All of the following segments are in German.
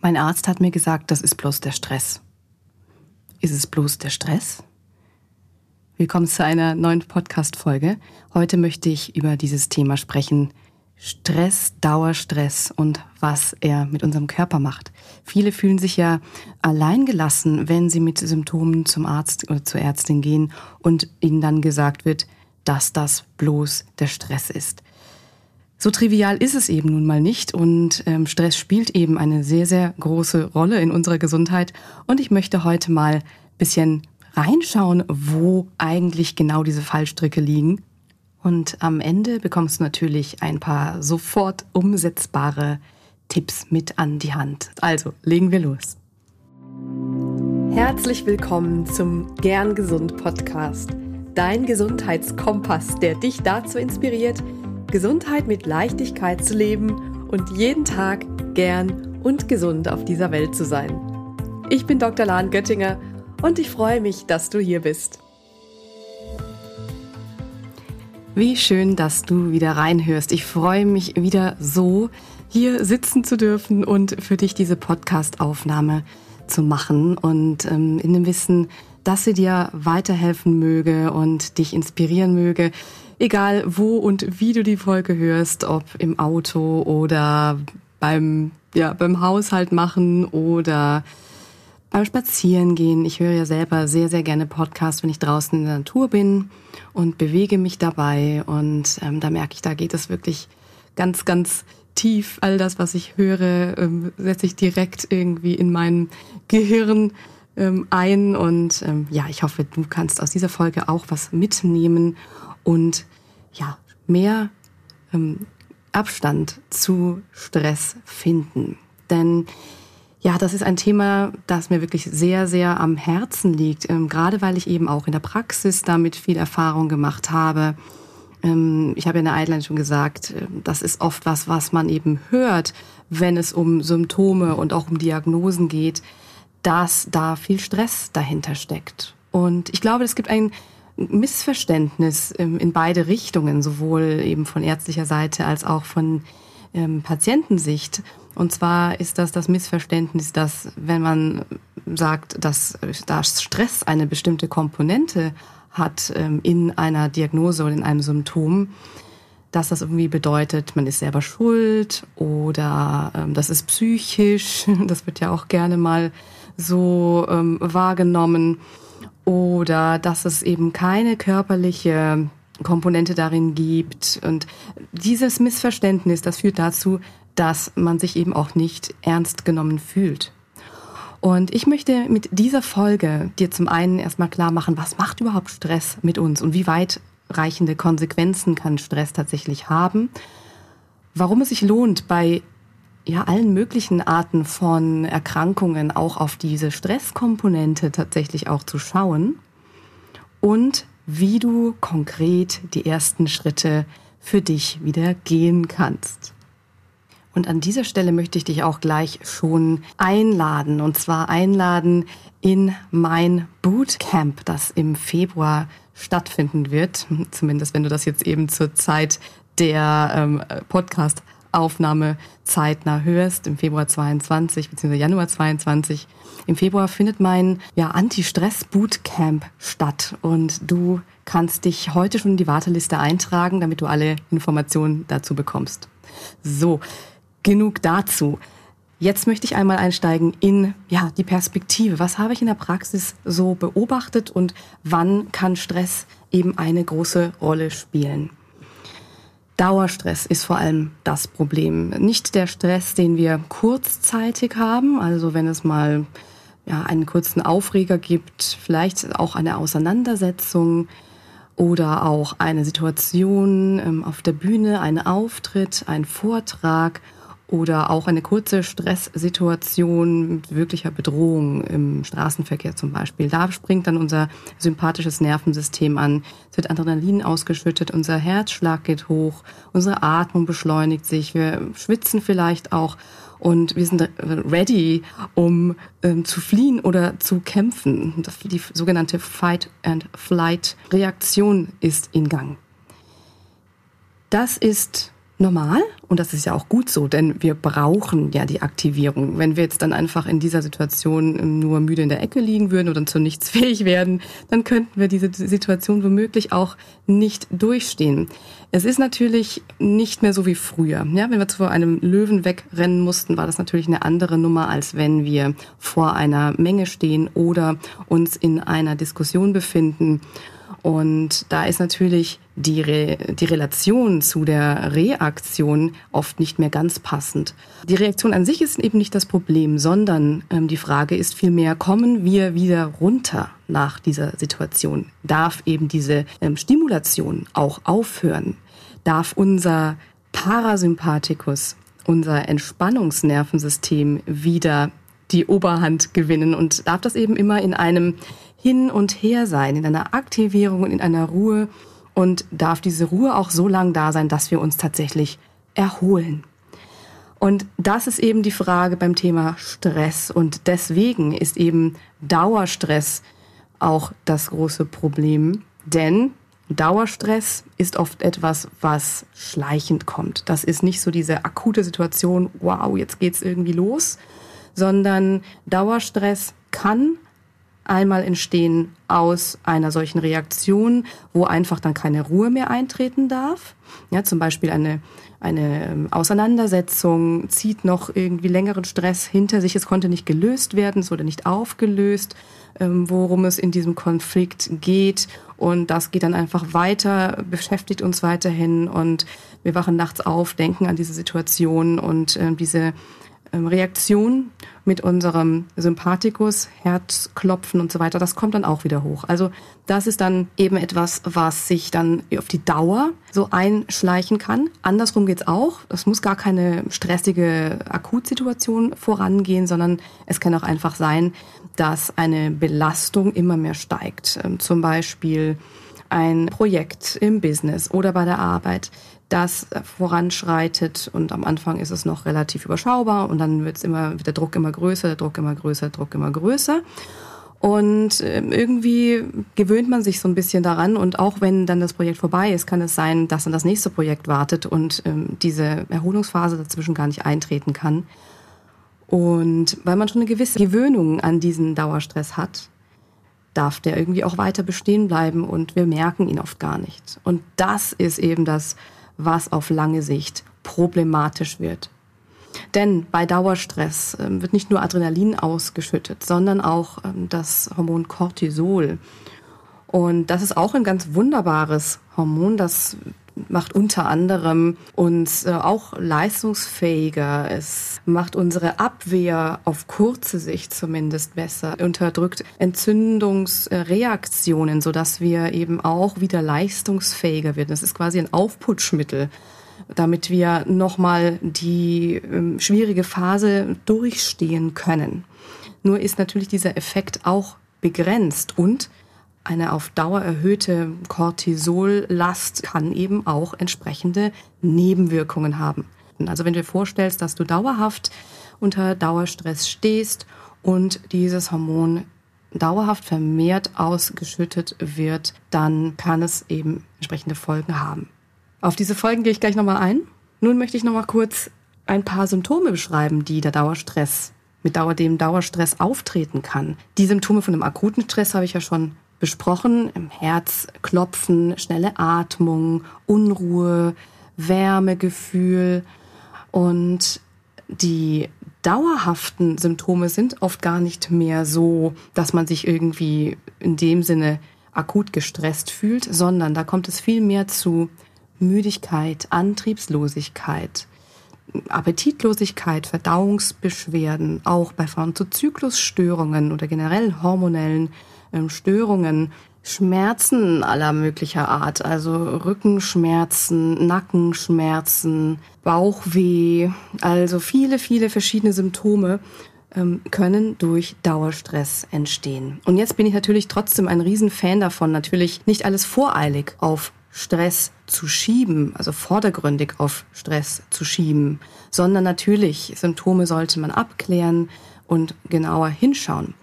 Mein Arzt hat mir gesagt, das ist bloß der Stress. Ist es bloß der Stress? Willkommen zu einer neuen Podcast-Folge. Heute möchte ich über dieses Thema sprechen. Stress, Dauerstress und was er mit unserem Körper macht. Viele fühlen sich ja alleingelassen, wenn sie mit Symptomen zum Arzt oder zur Ärztin gehen und ihnen dann gesagt wird, dass das bloß der Stress ist. So trivial ist es eben nun mal nicht und ähm, Stress spielt eben eine sehr, sehr große Rolle in unserer Gesundheit und ich möchte heute mal bisschen reinschauen, wo eigentlich genau diese Fallstricke liegen. Und am Ende bekommst du natürlich ein paar sofort umsetzbare Tipps mit an die Hand. Also legen wir los. Herzlich willkommen zum Gern Gesund Podcast, dein Gesundheitskompass, der dich dazu inspiriert, Gesundheit mit Leichtigkeit zu leben und jeden Tag gern und gesund auf dieser Welt zu sein. Ich bin Dr. Lahn Göttinger und ich freue mich, dass du hier bist. Wie schön, dass du wieder reinhörst. Ich freue mich wieder so, hier sitzen zu dürfen und für dich diese Podcast-Aufnahme zu machen und ähm, in dem Wissen, dass sie dir weiterhelfen möge und dich inspirieren möge, egal wo und wie du die Folge hörst, ob im Auto oder beim, ja, beim Haushalt machen oder beim Spazierengehen. Ich höre ja selber sehr, sehr gerne Podcasts, wenn ich draußen in der Natur bin und bewege mich dabei. Und ähm, da merke ich, da geht es wirklich ganz, ganz tief. All das, was ich höre, ähm, setze ich direkt irgendwie in mein Gehirn ähm, ein. Und ähm, ja, ich hoffe, du kannst aus dieser Folge auch was mitnehmen und ja, mehr ähm, Abstand zu Stress finden. Denn ja, das ist ein Thema, das mir wirklich sehr, sehr am Herzen liegt, ähm, gerade weil ich eben auch in der Praxis damit viel Erfahrung gemacht habe. Ähm, ich habe ja in der Eidline schon gesagt, äh, das ist oft was, was man eben hört, wenn es um Symptome und auch um Diagnosen geht, dass da viel Stress dahinter steckt. Und ich glaube, es gibt ein Missverständnis ähm, in beide Richtungen, sowohl eben von ärztlicher Seite als auch von ähm, Patientensicht. Und zwar ist das das Missverständnis, dass wenn man sagt, dass, dass Stress eine bestimmte Komponente hat ähm, in einer Diagnose oder in einem Symptom, dass das irgendwie bedeutet, man ist selber schuld oder ähm, das ist psychisch. Das wird ja auch gerne mal so ähm, wahrgenommen oder dass es eben keine körperliche Komponente darin gibt. Und dieses Missverständnis, das führt dazu, dass man sich eben auch nicht ernst genommen fühlt. Und ich möchte mit dieser Folge dir zum einen erstmal klar machen, was macht überhaupt Stress mit uns und wie weit reichende Konsequenzen kann Stress tatsächlich haben. Warum es sich lohnt, bei ja, allen möglichen Arten von Erkrankungen auch auf diese Stresskomponente tatsächlich auch zu schauen und wie du konkret die ersten Schritte für dich wieder gehen kannst. Und an dieser Stelle möchte ich dich auch gleich schon einladen. Und zwar einladen in mein Bootcamp, das im Februar stattfinden wird. Zumindest wenn du das jetzt eben zur Zeit der ähm, Podcast Aufnahme zeitnah hörst, im Februar 22 bzw. Januar 22. Im Februar findet mein ja, Anti-Stress-Bootcamp statt und du kannst dich heute schon in die Warteliste eintragen, damit du alle Informationen dazu bekommst. So, genug dazu. Jetzt möchte ich einmal einsteigen in ja, die Perspektive. Was habe ich in der Praxis so beobachtet und wann kann Stress eben eine große Rolle spielen? Dauerstress ist vor allem das Problem. Nicht der Stress, den wir kurzzeitig haben, also wenn es mal ja, einen kurzen Aufreger gibt, vielleicht auch eine Auseinandersetzung oder auch eine Situation ähm, auf der Bühne, ein Auftritt, ein Vortrag oder auch eine kurze Stresssituation mit wirklicher Bedrohung im Straßenverkehr zum Beispiel. Da springt dann unser sympathisches Nervensystem an, es wird Adrenalin ausgeschüttet, unser Herzschlag geht hoch, unsere Atmung beschleunigt sich, wir schwitzen vielleicht auch und wir sind ready, um ähm, zu fliehen oder zu kämpfen. Die sogenannte Fight-and-Flight-Reaktion ist in Gang. Das ist normal und das ist ja auch gut so, denn wir brauchen ja die Aktivierung. Wenn wir jetzt dann einfach in dieser Situation nur müde in der Ecke liegen würden oder zu nichts fähig werden, dann könnten wir diese Situation womöglich auch nicht durchstehen. Es ist natürlich nicht mehr so wie früher. Ja, wenn wir vor einem Löwen wegrennen mussten, war das natürlich eine andere Nummer, als wenn wir vor einer Menge stehen oder uns in einer Diskussion befinden und da ist natürlich die, Re die Relation zu der Reaktion oft nicht mehr ganz passend. Die Reaktion an sich ist eben nicht das Problem, sondern ähm, die Frage ist vielmehr, kommen wir wieder runter nach dieser Situation? Darf eben diese ähm, Stimulation auch aufhören? Darf unser Parasympathikus, unser Entspannungsnervensystem wieder die Oberhand gewinnen und darf das eben immer in einem hin und her sein, in einer Aktivierung und in einer Ruhe und darf diese Ruhe auch so lang da sein, dass wir uns tatsächlich erholen. Und das ist eben die Frage beim Thema Stress. Und deswegen ist eben Dauerstress auch das große Problem. Denn Dauerstress ist oft etwas, was schleichend kommt. Das ist nicht so diese akute Situation, wow, jetzt geht's irgendwie los, sondern Dauerstress kann einmal entstehen aus einer solchen Reaktion, wo einfach dann keine Ruhe mehr eintreten darf. Ja, zum Beispiel eine, eine ähm, Auseinandersetzung zieht noch irgendwie längeren Stress hinter sich. Es konnte nicht gelöst werden, es wurde nicht aufgelöst, ähm, worum es in diesem Konflikt geht. Und das geht dann einfach weiter, beschäftigt uns weiterhin und wir wachen nachts auf, denken an diese Situation und äh, diese ähm, Reaktion mit unserem Sympathikus, Herzklopfen und so weiter, das kommt dann auch wieder hoch. Also das ist dann eben etwas, was sich dann auf die Dauer so einschleichen kann. Andersrum geht's auch. Es muss gar keine stressige Akutsituation vorangehen, sondern es kann auch einfach sein, dass eine Belastung immer mehr steigt. Ähm, zum Beispiel ein Projekt im Business oder bei der Arbeit, das voranschreitet und am Anfang ist es noch relativ überschaubar und dann wird's immer, wird der Druck immer größer, der Druck immer größer, der Druck immer größer. Und ähm, irgendwie gewöhnt man sich so ein bisschen daran und auch wenn dann das Projekt vorbei ist, kann es sein, dass dann das nächste Projekt wartet und ähm, diese Erholungsphase dazwischen gar nicht eintreten kann. Und weil man schon eine gewisse Gewöhnung an diesen Dauerstress hat, darf der irgendwie auch weiter bestehen bleiben und wir merken ihn oft gar nicht. Und das ist eben das, was auf lange Sicht problematisch wird. Denn bei Dauerstress ähm, wird nicht nur Adrenalin ausgeschüttet, sondern auch ähm, das Hormon Cortisol. Und das ist auch ein ganz wunderbares Hormon, das macht unter anderem uns äh, auch leistungsfähiger. Es macht unsere Abwehr auf kurze Sicht zumindest besser, unterdrückt Entzündungsreaktionen, sodass wir eben auch wieder leistungsfähiger werden. Das ist quasi ein Aufputschmittel damit wir nochmal die ähm, schwierige Phase durchstehen können. Nur ist natürlich dieser Effekt auch begrenzt und eine auf Dauer erhöhte Cortisollast kann eben auch entsprechende Nebenwirkungen haben. Also wenn du dir vorstellst, dass du dauerhaft unter Dauerstress stehst und dieses Hormon dauerhaft vermehrt ausgeschüttet wird, dann kann es eben entsprechende Folgen haben. Auf diese Folgen gehe ich gleich nochmal ein. Nun möchte ich nochmal kurz ein paar Symptome beschreiben, die der Dauerstress mit Dauer, dem Dauerstress auftreten kann. Die Symptome von einem akuten Stress habe ich ja schon besprochen. Im Herzklopfen, schnelle Atmung, Unruhe, Wärmegefühl und die dauerhaften Symptome sind oft gar nicht mehr so, dass man sich irgendwie in dem Sinne akut gestresst fühlt, sondern da kommt es viel mehr zu Müdigkeit, Antriebslosigkeit, Appetitlosigkeit, Verdauungsbeschwerden, auch bei Frauen zu Zyklusstörungen oder generell hormonellen Störungen, Schmerzen aller möglicher Art, also Rückenschmerzen, Nackenschmerzen, Bauchweh, also viele, viele verschiedene Symptome ähm, können durch Dauerstress entstehen. Und jetzt bin ich natürlich trotzdem ein Riesenfan davon, natürlich nicht alles voreilig auf Stress zu schieben, also vordergründig auf Stress zu schieben, sondern natürlich Symptome sollte man abklären und genauer hinschauen.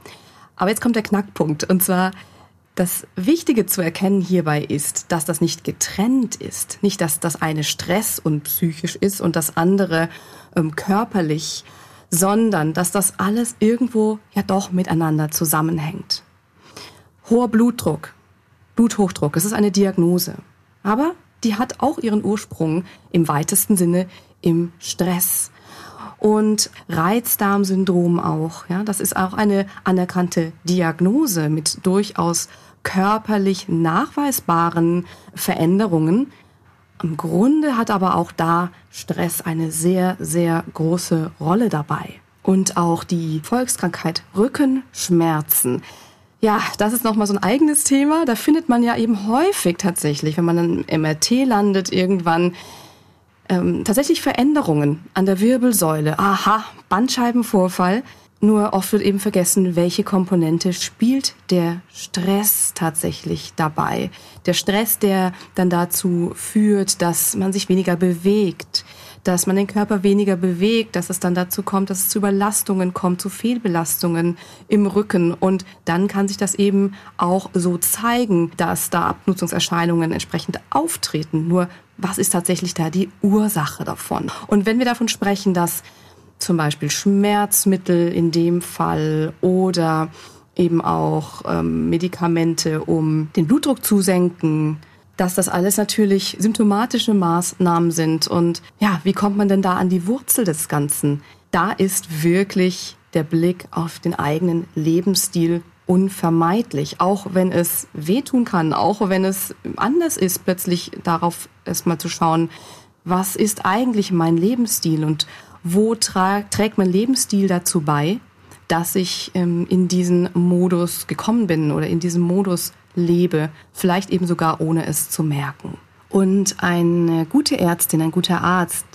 Aber jetzt kommt der Knackpunkt. Und zwar Das Wichtige zu erkennen hierbei ist, dass das nicht getrennt ist. Nicht, dass das eine Stress und psychisch ist und das andere ähm, körperlich, sondern dass das alles irgendwo ja doch miteinander zusammenhängt. Hoher Blutdruck, Bluthochdruck, das ist eine Diagnose. Aber die hat auch ihren Ursprung im weitesten Sinne im Stress und Reizdarmsyndrom auch. Ja, das ist auch eine anerkannte Diagnose mit durchaus körperlich nachweisbaren Veränderungen. Im Grunde hat aber auch da Stress eine sehr, sehr große Rolle dabei. Und auch die Volkskrankheit Rückenschmerzen. Ja, das ist nochmal so ein eigenes Thema. Da findet man ja eben häufig tatsächlich, wenn man im MRT landet, irgendwann ähm, tatsächlich Veränderungen an der Wirbelsäule. Aha, Bandscheibenvorfall. Nur oft wird eben vergessen, welche Komponente spielt der Stress tatsächlich dabei. Der Stress, der dann dazu führt, dass man sich weniger bewegt, dass man den Körper weniger bewegt, dass es dann dazu kommt, dass es zu Überlastungen kommt, zu Fehlbelastungen im Rücken. Und dann kann sich das eben auch so zeigen, dass da Abnutzungserscheinungen entsprechend auftreten. Nur was ist tatsächlich da die Ursache davon? Und wenn wir davon sprechen, dass zum Beispiel Schmerzmittel in dem Fall oder eben auch ähm, Medikamente, um den Blutdruck zu senken, dass das alles natürlich symptomatische Maßnahmen sind. Und ja, wie kommt man denn da an die Wurzel des Ganzen? Da ist wirklich der Blick auf den eigenen Lebensstil unvermeidlich, auch wenn es wehtun kann, auch wenn es anders ist, plötzlich darauf erstmal zu schauen, was ist eigentlich mein Lebensstil und wo trägt mein Lebensstil dazu bei, dass ich ähm, in diesen Modus gekommen bin oder in diesem Modus lebe, vielleicht eben sogar ohne es zu merken. Und eine gute Ärztin, ein guter Arzt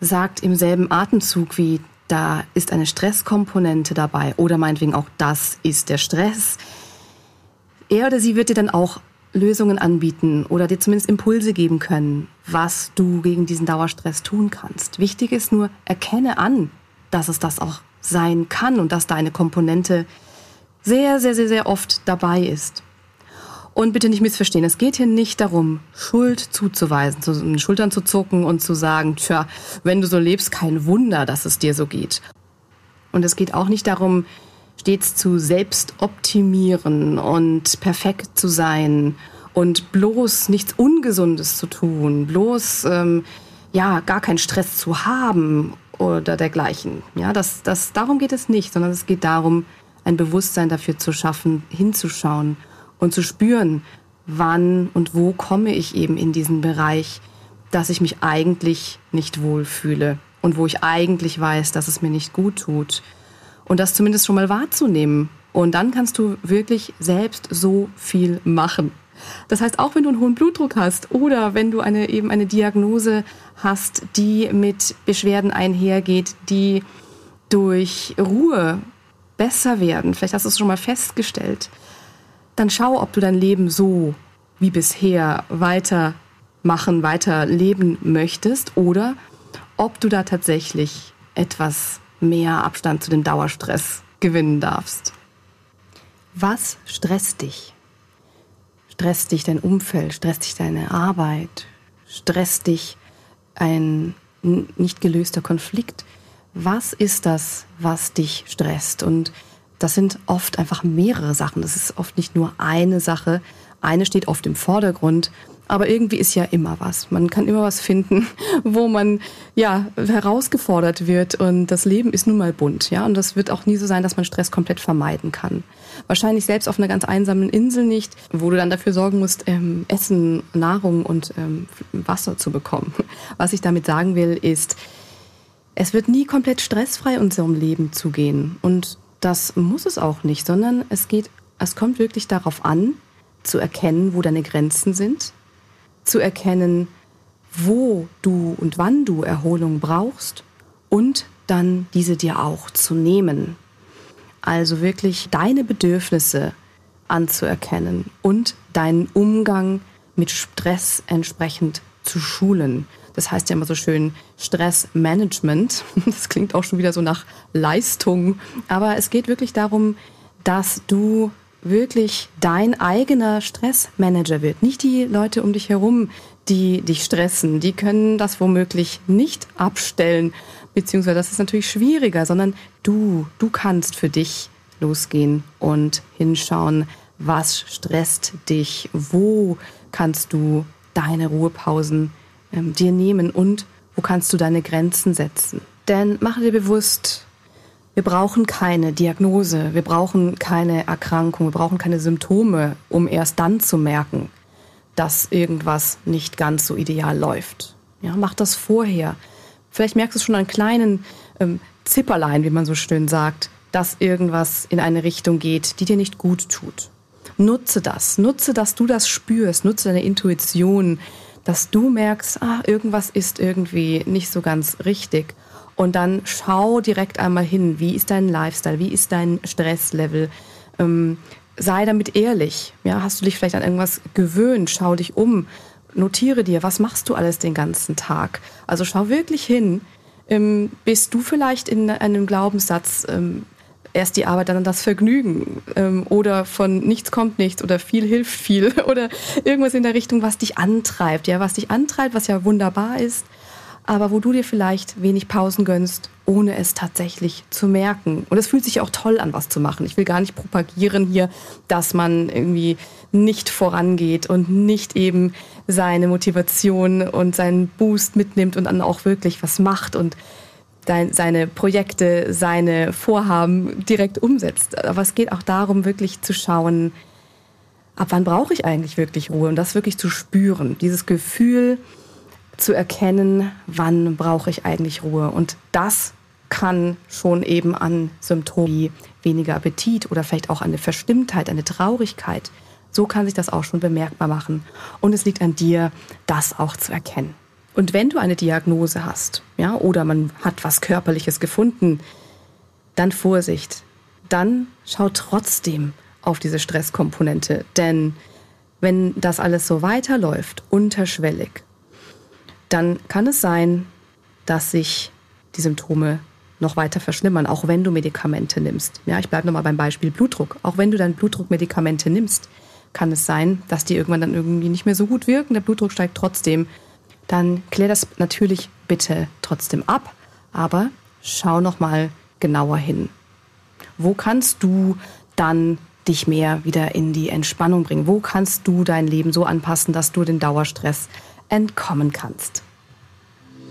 sagt im selben Atemzug wie, da ist eine Stresskomponente dabei oder meinetwegen auch das ist der Stress. Er oder sie wird dir dann auch Lösungen anbieten oder dir zumindest Impulse geben können, was du gegen diesen Dauerstress tun kannst. Wichtig ist nur, erkenne an, dass es das auch sein kann und dass da eine Komponente sehr, sehr, sehr, sehr oft dabei ist. Und bitte nicht missverstehen, es geht hier nicht darum, Schuld zuzuweisen, zu den Schultern zu zucken und zu sagen, tja, wenn du so lebst, kein Wunder, dass es dir so geht. Und es geht auch nicht darum, stets zu selbst optimieren und perfekt zu sein und bloß nichts Ungesundes zu tun, bloß ähm, ja gar keinen Stress zu haben oder dergleichen. Ja, das, das, darum geht es nicht, sondern es geht darum, ein Bewusstsein dafür zu schaffen, hinzuschauen und zu spüren, wann und wo komme ich eben in diesen Bereich, dass ich mich eigentlich nicht wohlfühle und wo ich eigentlich weiß, dass es mir nicht gut tut und das zumindest schon mal wahrzunehmen. Und dann kannst du wirklich selbst so viel machen. Das heißt, auch wenn du einen hohen Blutdruck hast oder wenn du eine, eben eine Diagnose hast, die mit Beschwerden einhergeht, die durch Ruhe besser werden, vielleicht hast du es schon mal festgestellt, dann schau, ob du dein Leben so wie bisher weiter machen, weiter leben möchtest oder ob du da tatsächlich etwas mehr Abstand zu dem Dauerstress gewinnen darfst. Was stresst dich? Stresst dich dein Umfeld? Stresst dich deine Arbeit? Stresst dich ein nicht gelöster Konflikt? Was ist das, was dich stresst? Und das sind oft einfach mehrere Sachen. Das ist oft nicht nur eine Sache. Eine steht oft im Vordergrund aber irgendwie ist ja immer was. Man kann immer was finden, wo man ja herausgefordert wird. Und das Leben ist nun mal bunt, ja. Und das wird auch nie so sein, dass man Stress komplett vermeiden kann. Wahrscheinlich selbst auf einer ganz einsamen Insel nicht, wo du dann dafür sorgen musst, ähm, Essen, Nahrung und ähm, Wasser zu bekommen. Was ich damit sagen will, ist, es wird nie komplett stressfrei unserem Leben zugehen. Und das muss es auch nicht, sondern es geht, es kommt wirklich darauf an, zu erkennen, wo deine Grenzen sind, zu erkennen, wo du und wann du Erholung brauchst und dann diese dir auch zu nehmen. Also wirklich deine Bedürfnisse anzuerkennen und deinen Umgang mit Stress entsprechend zu schulen. Das heißt ja immer so schön Stressmanagement. Das klingt auch schon wieder so nach Leistung. Aber es geht wirklich darum, dass du wirklich dein eigener Stressmanager wird. Nicht die Leute um dich herum, die dich stressen. Die können das womöglich nicht abstellen, beziehungsweise das ist natürlich schwieriger, sondern du, du kannst für dich losgehen und hinschauen, was stresst dich, wo kannst du deine Ruhepausen ähm, dir nehmen und wo kannst du deine Grenzen setzen. Denn mache dir bewusst, wir brauchen keine Diagnose, wir brauchen keine Erkrankung, wir brauchen keine Symptome, um erst dann zu merken, dass irgendwas nicht ganz so ideal läuft. Ja, mach das vorher. Vielleicht merkst du schon an kleinen ähm, Zipperlein, wie man so schön sagt, dass irgendwas in eine Richtung geht, die dir nicht gut tut. Nutze das. Nutze, dass du das spürst. Nutze deine Intuition, dass du merkst, ah, irgendwas ist irgendwie nicht so ganz richtig. Und dann schau direkt einmal hin, wie ist dein Lifestyle, wie ist dein Stresslevel. Ähm, sei damit ehrlich. Ja, hast du dich vielleicht an irgendwas gewöhnt? Schau dich um. Notiere dir, was machst du alles den ganzen Tag? Also schau wirklich hin. Ähm, bist du vielleicht in einem Glaubenssatz ähm, erst die Arbeit, dann das Vergnügen ähm, oder von nichts kommt nichts oder viel hilft viel oder irgendwas in der Richtung, was dich antreibt, ja, was dich antreibt, was ja wunderbar ist, aber wo du dir vielleicht wenig Pausen gönnst, ohne es tatsächlich zu merken. Und es fühlt sich auch toll an, was zu machen. Ich will gar nicht propagieren hier, dass man irgendwie nicht vorangeht und nicht eben seine Motivation und seinen Boost mitnimmt und dann auch wirklich was macht und seine Projekte, seine Vorhaben direkt umsetzt. Aber es geht auch darum, wirklich zu schauen, ab wann brauche ich eigentlich wirklich Ruhe und das wirklich zu spüren. Dieses Gefühl zu erkennen, wann brauche ich eigentlich Ruhe. Und das kann schon eben an Symptomen wie weniger Appetit oder vielleicht auch eine Verstimmtheit, eine Traurigkeit, so kann sich das auch schon bemerkbar machen. Und es liegt an dir, das auch zu erkennen. Und wenn du eine Diagnose hast, ja, oder man hat was Körperliches gefunden, dann Vorsicht. Dann schau trotzdem auf diese Stresskomponente. Denn wenn das alles so weiterläuft, unterschwellig, dann kann es sein, dass sich die Symptome noch weiter verschlimmern, auch wenn du Medikamente nimmst. Ja, ich bleibe nochmal beim Beispiel Blutdruck. Auch wenn du dein Blutdruckmedikamente nimmst, kann es sein, dass die irgendwann dann irgendwie nicht mehr so gut wirken. Der Blutdruck steigt trotzdem dann klär das natürlich bitte trotzdem ab, aber schau noch mal genauer hin. Wo kannst du dann dich mehr wieder in die Entspannung bringen? Wo kannst du dein Leben so anpassen, dass du den Dauerstress entkommen kannst?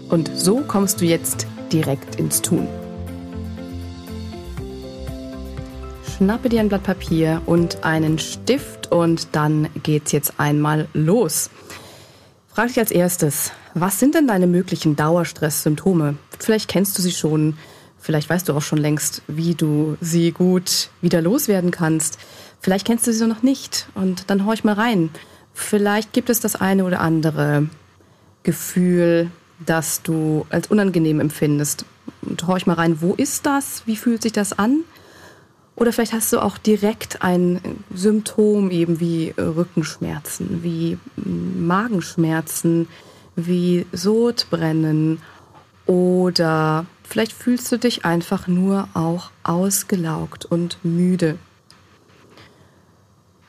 Und so kommst du jetzt direkt ins Tun. Schnappe dir ein Blatt Papier und einen Stift und dann geht's jetzt einmal los. Frag dich als erstes, was sind denn deine möglichen Dauerstresssymptome? Vielleicht kennst du sie schon, vielleicht weißt du auch schon längst, wie du sie gut wieder loswerden kannst. Vielleicht kennst du sie noch nicht und dann horch mal rein. Vielleicht gibt es das eine oder andere Gefühl, das du als unangenehm empfindest. Und horch mal rein, wo ist das? Wie fühlt sich das an? Oder vielleicht hast du auch direkt ein Symptom eben wie Rückenschmerzen, wie Magenschmerzen, wie Sodbrennen oder vielleicht fühlst du dich einfach nur auch ausgelaugt und müde.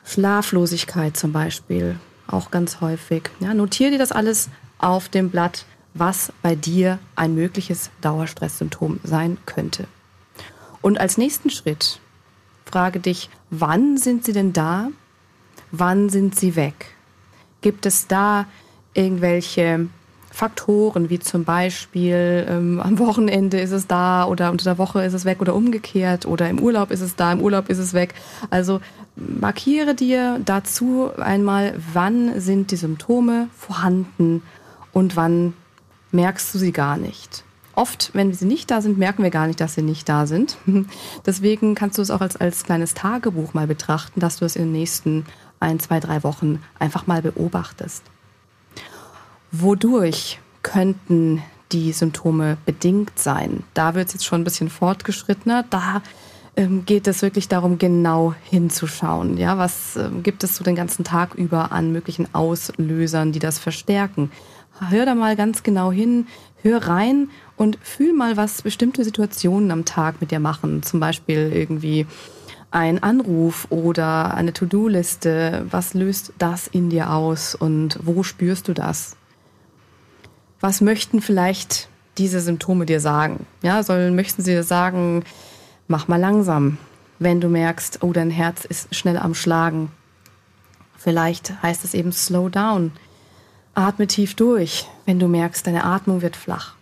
Schlaflosigkeit zum Beispiel, auch ganz häufig. Ja, notiere dir das alles auf dem Blatt, was bei dir ein mögliches Dauerstresssymptom sein könnte. Und als nächsten Schritt frage dich, wann sind sie denn da? Wann sind sie weg? Gibt es da irgendwelche Faktoren, wie zum Beispiel ähm, am Wochenende ist es da oder unter der Woche ist es weg oder umgekehrt oder im Urlaub ist es da, im Urlaub ist es weg. Also markiere dir dazu einmal, wann sind die Symptome vorhanden und wann merkst du sie gar nicht. Oft, wenn sie nicht da sind, merken wir gar nicht, dass sie nicht da sind. Deswegen kannst du es auch als, als kleines Tagebuch mal betrachten, dass du es in den nächsten ein, zwei, drei Wochen einfach mal beobachtest. Wodurch könnten die Symptome bedingt sein? Da wird es jetzt schon ein bisschen fortgeschrittener. Da ähm, geht es wirklich darum, genau hinzuschauen. Ja, was ähm, gibt es so den ganzen Tag über an möglichen Auslösern, die das verstärken? Hör da mal ganz genau hin, hör rein und fühl mal, was bestimmte Situationen am Tag mit dir machen. Zum Beispiel irgendwie ein Anruf oder eine To-Do-Liste, was löst das in dir aus und wo spürst du das? Was möchten vielleicht diese Symptome dir sagen? Ja, sollen, möchten sie dir sagen, mach mal langsam, wenn du merkst, oh, dein Herz ist schnell am Schlagen. Vielleicht heißt es eben slow down. Atme tief durch, wenn du merkst, deine Atmung wird flach.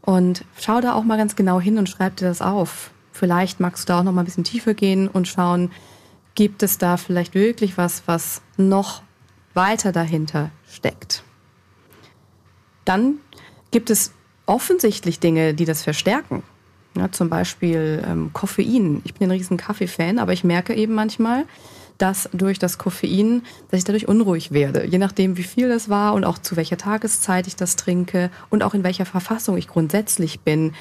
Und schau da auch mal ganz genau hin und schreib dir das auf. Vielleicht magst du da auch noch mal ein bisschen tiefer gehen und schauen, gibt es da vielleicht wirklich was, was noch weiter dahinter steckt. Dann gibt es offensichtlich Dinge, die das verstärken. Ja, zum Beispiel ähm, Koffein. Ich bin ein riesen Kaffee-Fan, aber ich merke eben manchmal, dass durch das Koffein, dass ich dadurch unruhig werde. Je nachdem, wie viel das war und auch zu welcher Tageszeit ich das trinke und auch in welcher Verfassung ich grundsätzlich bin,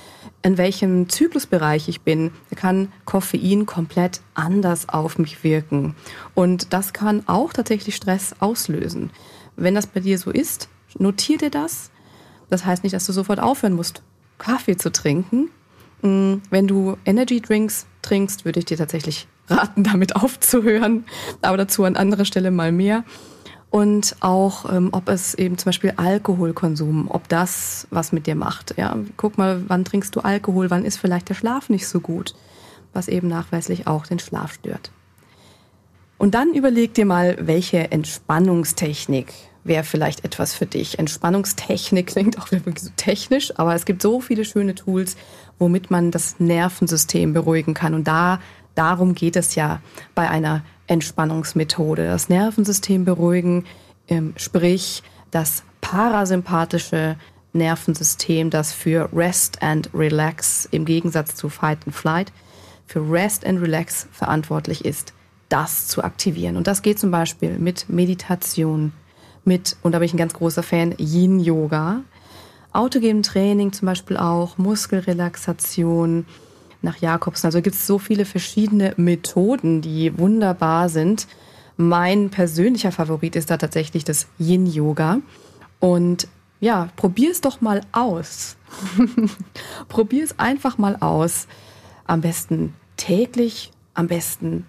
in welchem Zyklusbereich ich bin, kann Koffein komplett anders auf mich wirken. Und das kann auch tatsächlich Stress auslösen. Wenn das bei dir so ist, notier dir das. Das heißt nicht, dass du sofort aufhören musst, Kaffee zu trinken. Mm, wenn du Energy Drinks trinkst, würde ich dir tatsächlich raten, damit aufzuhören, aber dazu an anderer Stelle mal mehr. Und auch, ähm, ob es eben zum Beispiel Alkoholkonsum, ob das was mit dir macht. Ja, guck mal, wann trinkst du Alkohol, wann ist vielleicht der Schlaf nicht so gut, was eben nachweislich auch den Schlaf stört. Und dann überleg dir mal, welche Entspannungstechnik wäre vielleicht etwas für dich. Entspannungstechnik klingt auch wirklich so technisch, aber es gibt so viele schöne Tools, womit man das Nervensystem beruhigen kann. Und da Darum geht es ja bei einer Entspannungsmethode. Das Nervensystem beruhigen, sprich das parasympathische Nervensystem, das für Rest and Relax im Gegensatz zu Fight and Flight für Rest and Relax verantwortlich ist, das zu aktivieren. Und das geht zum Beispiel mit Meditation, mit, und da bin ich ein ganz großer Fan, Yin-Yoga, autogenem Training zum Beispiel auch, Muskelrelaxation, nach Jakobsen. Also gibt es so viele verschiedene Methoden, die wunderbar sind. Mein persönlicher Favorit ist da tatsächlich das Yin-Yoga. Und ja, probier es doch mal aus. probier es einfach mal aus. Am besten täglich, am besten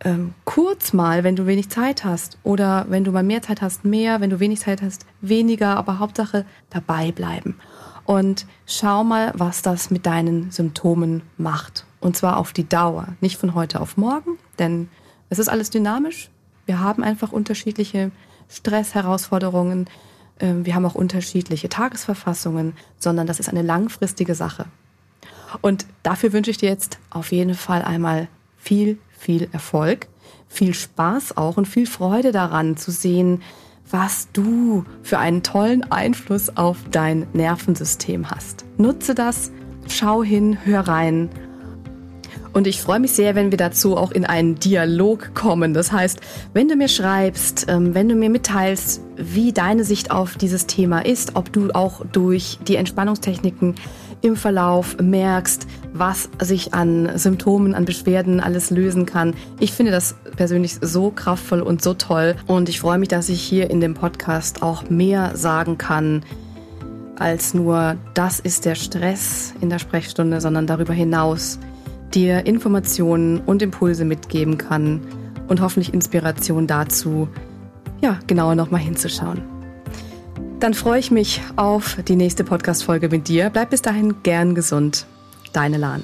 ähm, kurz mal, wenn du wenig Zeit hast. Oder wenn du mal mehr Zeit hast, mehr. Wenn du wenig Zeit hast, weniger. Aber Hauptsache dabei bleiben und schau mal, was das mit deinen Symptomen macht. Und zwar auf die Dauer, nicht von heute auf morgen, denn es ist alles dynamisch. Wir haben einfach unterschiedliche Stressherausforderungen. Ähm, wir haben auch unterschiedliche Tagesverfassungen, sondern das ist eine langfristige Sache. Und dafür wünsche ich dir jetzt auf jeden Fall einmal viel, viel Erfolg, viel Spaß auch und viel Freude daran zu sehen, was du für einen tollen Einfluss auf dein Nervensystem hast. Nutze das, schau hin, hör rein. Und ich freue mich sehr, wenn wir dazu auch in einen Dialog kommen. Das heißt, wenn du mir schreibst, ähm, wenn du mir mitteilst, wie deine Sicht auf dieses Thema ist, ob du auch durch die Entspannungstechniken im Verlauf merkst, was sich an Symptomen, an Beschwerden alles lösen kann. Ich finde das persönlich so kraftvoll und so toll und ich freue mich, dass ich hier in dem Podcast auch mehr sagen kann als nur, das ist der Stress in der Sprechstunde, sondern darüber hinaus dir Informationen und Impulse mitgeben kann und hoffentlich Inspiration dazu, ja, genauer nochmal hinzuschauen. Dann freue ich mich auf die nächste Podcast-Folge mit dir. Bleib bis dahin gern gesund. Deine Lahn.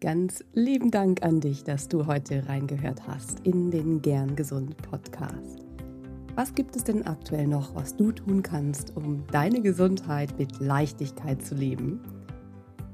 Ganz lieben Dank an dich, dass du heute reingehört hast in den Gern Gesund Podcast. Was gibt es denn aktuell noch, was du tun kannst, um deine Gesundheit mit Leichtigkeit zu leben?